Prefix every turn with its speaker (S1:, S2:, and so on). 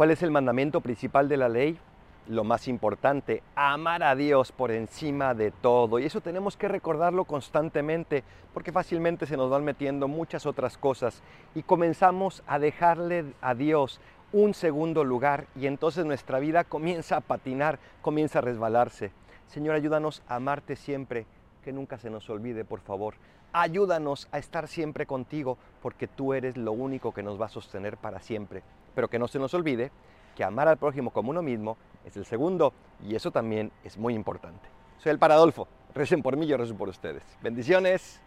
S1: ¿Cuál es el mandamiento principal de la ley? Lo más importante, amar a Dios por encima de todo. Y eso tenemos que recordarlo constantemente porque fácilmente se nos van metiendo muchas otras cosas y comenzamos a dejarle a Dios un segundo lugar y entonces nuestra vida comienza a patinar, comienza a resbalarse. Señor, ayúdanos a amarte siempre, que nunca se nos olvide, por favor. Ayúdanos a estar siempre contigo, porque tú eres lo único que nos va a sostener para siempre. Pero que no se nos olvide que amar al prójimo como uno mismo es el segundo, y eso también es muy importante. Soy el Paradolfo. Recen por mí, yo rezo por ustedes. Bendiciones.